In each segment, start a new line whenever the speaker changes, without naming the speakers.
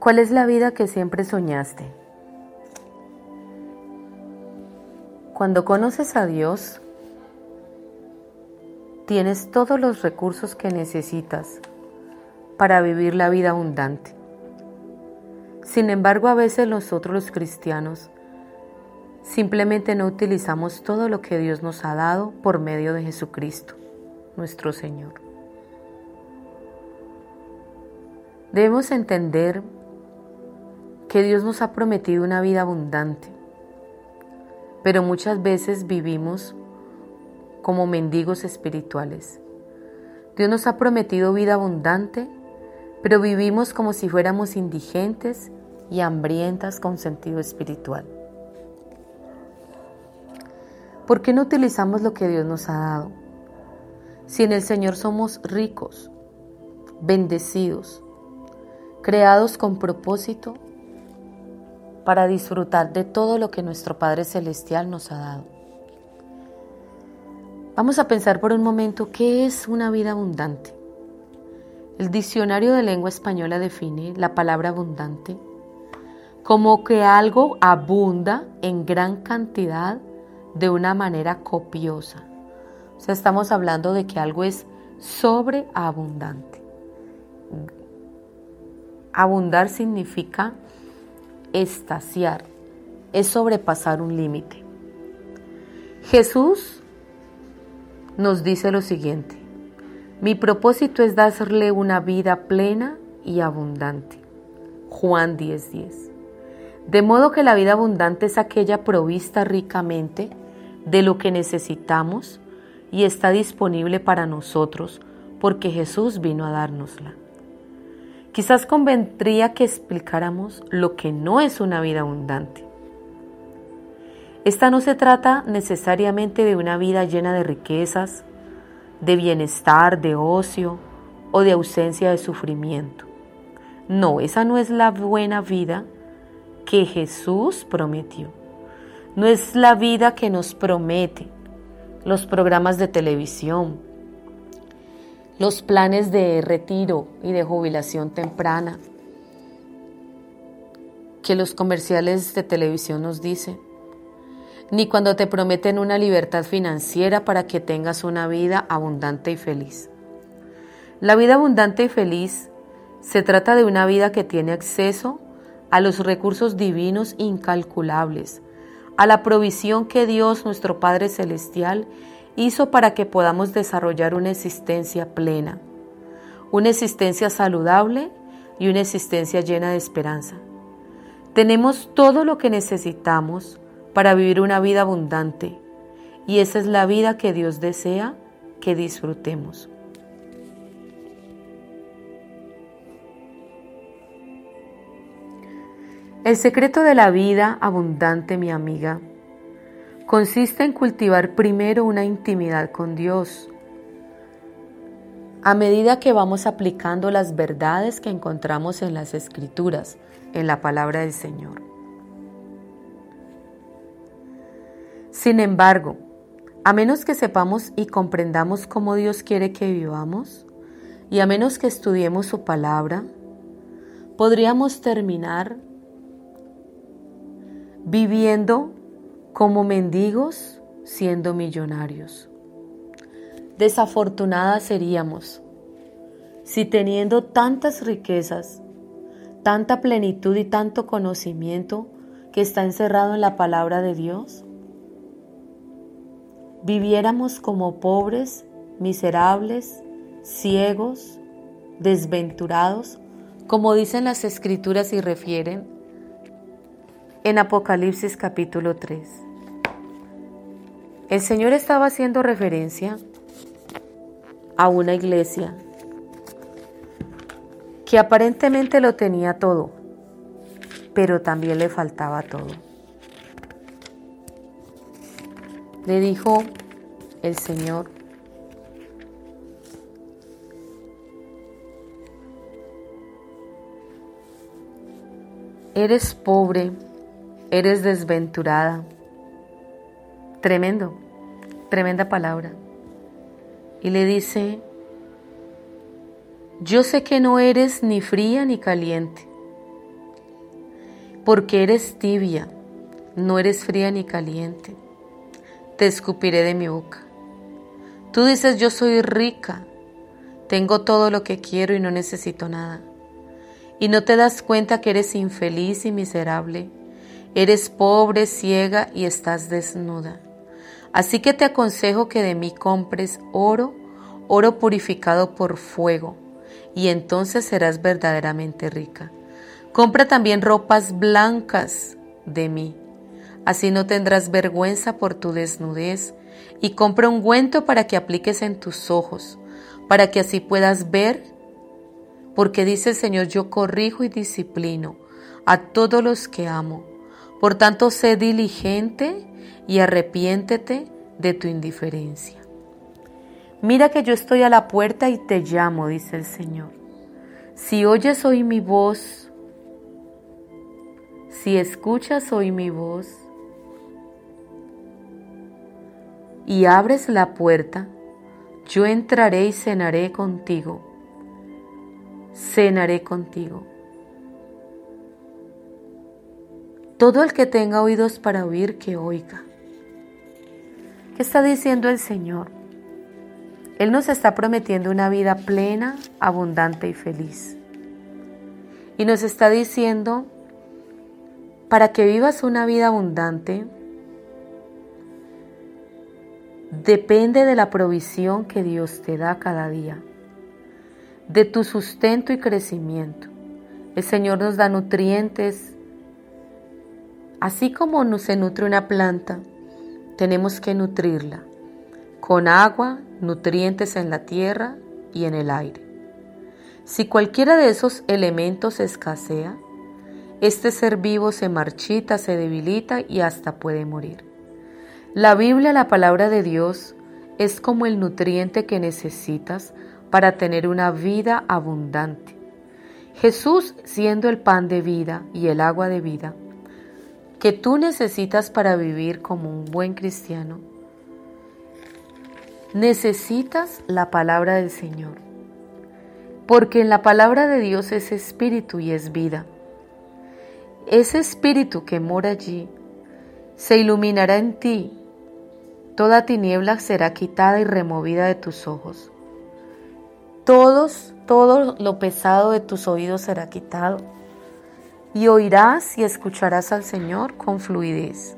¿Cuál es la vida que siempre soñaste? Cuando conoces a Dios, tienes todos los recursos que necesitas para vivir la vida abundante. Sin embargo, a veces nosotros los cristianos simplemente no utilizamos todo lo que Dios nos ha dado por medio de Jesucristo, nuestro Señor. Debemos entender que Dios nos ha prometido una vida abundante, pero muchas veces vivimos como mendigos espirituales. Dios nos ha prometido vida abundante, pero vivimos como si fuéramos indigentes y hambrientas con sentido espiritual. ¿Por qué no utilizamos lo que Dios nos ha dado? Si en el Señor somos ricos, bendecidos, creados con propósito para disfrutar de todo lo que nuestro Padre Celestial nos ha dado. Vamos a pensar por un momento qué es una vida abundante. El diccionario de lengua española define la palabra abundante como que algo abunda en gran cantidad de una manera copiosa. O sea, estamos hablando de que algo es sobreabundante. Abundar significa estaciar, es sobrepasar un límite. Jesús nos dice lo siguiente, mi propósito es darle una vida plena y abundante. Juan 10:10. De modo que la vida abundante es aquella provista ricamente de lo que necesitamos y está disponible para nosotros porque Jesús vino a dárnosla. Quizás convendría que explicáramos lo que no es una vida abundante. Esta no se trata necesariamente de una vida llena de riquezas, de bienestar, de ocio o de ausencia de sufrimiento. No, esa no es la buena vida que Jesús prometió. No es la vida que nos promete los programas de televisión, los planes de retiro y de jubilación temprana que los comerciales de televisión nos dicen, ni cuando te prometen una libertad financiera para que tengas una vida abundante y feliz. La vida abundante y feliz se trata de una vida que tiene acceso a los recursos divinos incalculables, a la provisión que Dios nuestro Padre Celestial hizo para que podamos desarrollar una existencia plena, una existencia saludable y una existencia llena de esperanza. Tenemos todo lo que necesitamos para vivir una vida abundante y esa es la vida que Dios desea que disfrutemos. El secreto de la vida abundante, mi amiga, consiste en cultivar primero una intimidad con Dios. A medida que vamos aplicando las verdades que encontramos en las escrituras, en la palabra del Señor. Sin embargo, a menos que sepamos y comprendamos cómo Dios quiere que vivamos, y a menos que estudiemos su palabra, podríamos terminar viviendo como mendigos siendo millonarios. Desafortunadas seríamos si teniendo tantas riquezas, tanta plenitud y tanto conocimiento que está encerrado en la palabra de Dios, viviéramos como pobres, miserables, ciegos, desventurados, como dicen las escrituras y refieren en Apocalipsis capítulo 3. El Señor estaba haciendo referencia a una iglesia que aparentemente lo tenía todo, pero también le faltaba todo. Le dijo el Señor, eres pobre, eres desventurada. Tremendo, tremenda palabra. Y le dice, yo sé que no eres ni fría ni caliente, porque eres tibia, no eres fría ni caliente. Te escupiré de mi boca. Tú dices, yo soy rica, tengo todo lo que quiero y no necesito nada y no te das cuenta que eres infeliz y miserable. Eres pobre, ciega y estás desnuda. Así que te aconsejo que de mí compres oro, oro purificado por fuego, y entonces serás verdaderamente rica. Compra también ropas blancas de mí, así no tendrás vergüenza por tu desnudez, y compra un ungüento para que apliques en tus ojos, para que así puedas ver porque dice el Señor, yo corrijo y disciplino a todos los que amo. Por tanto, sé diligente y arrepiéntete de tu indiferencia. Mira que yo estoy a la puerta y te llamo, dice el Señor. Si oyes hoy mi voz, si escuchas hoy mi voz y abres la puerta, yo entraré y cenaré contigo cenaré contigo. Todo el que tenga oídos para oír, que oiga. ¿Qué está diciendo el Señor? Él nos está prometiendo una vida plena, abundante y feliz. Y nos está diciendo, para que vivas una vida abundante, depende de la provisión que Dios te da cada día de tu sustento y crecimiento. El Señor nos da nutrientes. Así como se nutre una planta, tenemos que nutrirla con agua, nutrientes en la tierra y en el aire. Si cualquiera de esos elementos escasea, este ser vivo se marchita, se debilita y hasta puede morir. La Biblia, la palabra de Dios, es como el nutriente que necesitas para tener una vida abundante. Jesús siendo el pan de vida y el agua de vida que tú necesitas para vivir como un buen cristiano, necesitas la palabra del Señor. Porque en la palabra de Dios es espíritu y es vida. Ese espíritu que mora allí se iluminará en ti. Toda tiniebla será quitada y removida de tus ojos todos, todo lo pesado de tus oídos será quitado y oirás y escucharás al Señor con fluidez.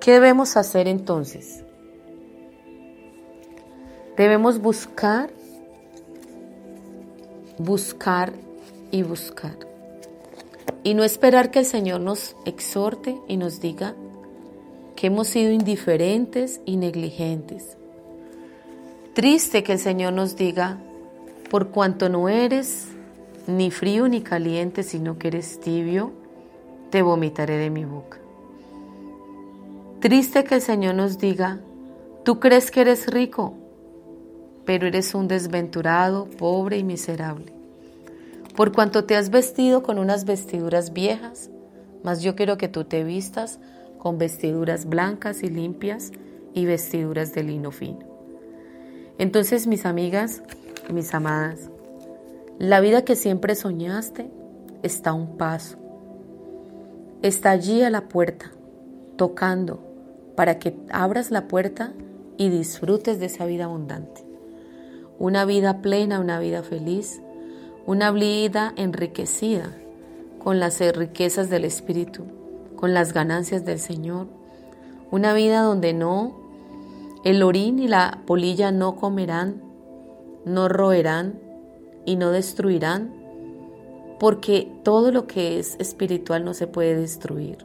¿Qué debemos hacer entonces? Debemos buscar, buscar y buscar. Y no esperar que el Señor nos exhorte y nos diga que hemos sido indiferentes y negligentes Triste que el Señor nos diga, por cuanto no eres ni frío ni caliente, sino que eres tibio, te vomitaré de mi boca. Triste que el Señor nos diga, tú crees que eres rico, pero eres un desventurado, pobre y miserable. Por cuanto te has vestido con unas vestiduras viejas, mas yo quiero que tú te vistas con vestiduras blancas y limpias y vestiduras de lino fino. Entonces, mis amigas, mis amadas, la vida que siempre soñaste está a un paso. Está allí a la puerta, tocando, para que abras la puerta y disfrutes de esa vida abundante. Una vida plena, una vida feliz, una vida enriquecida con las riquezas del Espíritu, con las ganancias del Señor. Una vida donde no el orín y la polilla no comerán, no roerán y no destruirán, porque todo lo que es espiritual no se puede destruir.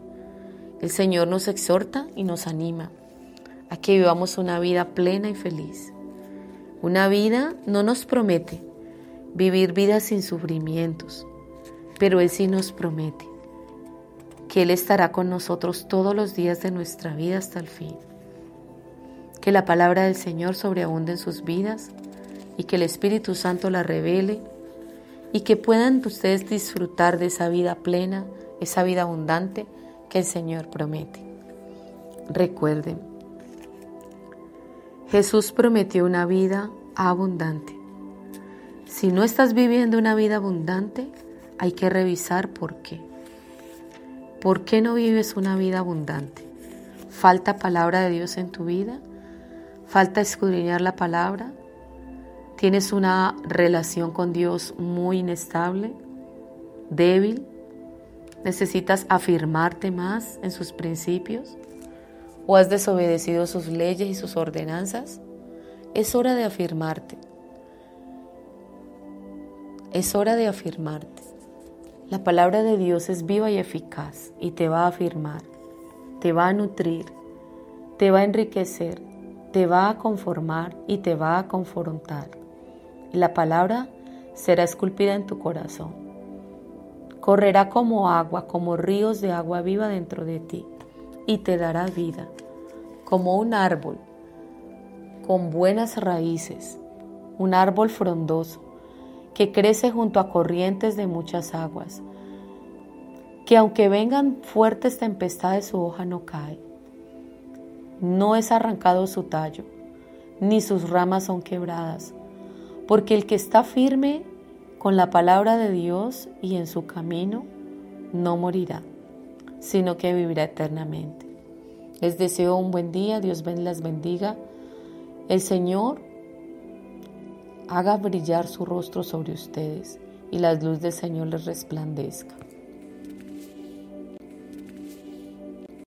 El Señor nos exhorta y nos anima a que vivamos una vida plena y feliz. Una vida no nos promete vivir vidas sin sufrimientos, pero Él sí nos promete que Él estará con nosotros todos los días de nuestra vida hasta el fin. Que la palabra del Señor sobreabunde en sus vidas y que el Espíritu Santo la revele y que puedan ustedes disfrutar de esa vida plena, esa vida abundante que el Señor promete. Recuerden, Jesús prometió una vida abundante. Si no estás viviendo una vida abundante, hay que revisar por qué. ¿Por qué no vives una vida abundante? ¿Falta palabra de Dios en tu vida? ¿Falta escudriñar la palabra? ¿Tienes una relación con Dios muy inestable? ¿Débil? ¿Necesitas afirmarte más en sus principios? ¿O has desobedecido sus leyes y sus ordenanzas? Es hora de afirmarte. Es hora de afirmarte. La palabra de Dios es viva y eficaz y te va a afirmar, te va a nutrir, te va a enriquecer, te va a conformar y te va a confrontar. La palabra será esculpida en tu corazón. Correrá como agua, como ríos de agua viva dentro de ti y te dará vida, como un árbol con buenas raíces, un árbol frondoso que crece junto a corrientes de muchas aguas, que aunque vengan fuertes tempestades su hoja no cae, no es arrancado su tallo, ni sus ramas son quebradas, porque el que está firme con la palabra de Dios y en su camino no morirá, sino que vivirá eternamente. Les deseo un buen día, Dios las bendiga. El Señor haga brillar su rostro sobre ustedes y la luz del Señor les resplandezca.